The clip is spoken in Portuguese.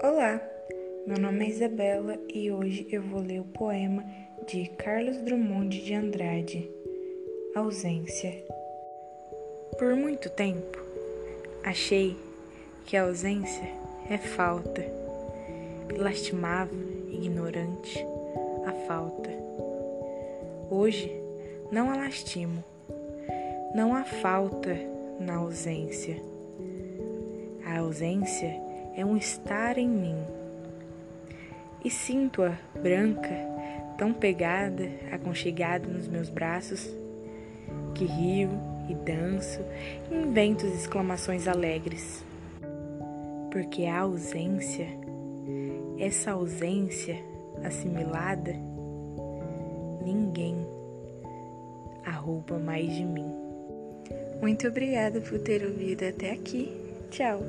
Olá, meu nome é Isabela e hoje eu vou ler o poema de Carlos Drummond de Andrade, Ausência. Por muito tempo, achei que a ausência é falta, lastimava, ignorante, a falta. Hoje não a lastimo, não há falta na ausência. A ausência é um estar em mim. E sinto-a branca, tão pegada, aconchegada nos meus braços, que rio e danço e invento exclamações alegres. Porque a ausência, essa ausência assimilada, ninguém arrouba mais de mim. Muito obrigada por ter ouvido até aqui. Tchau!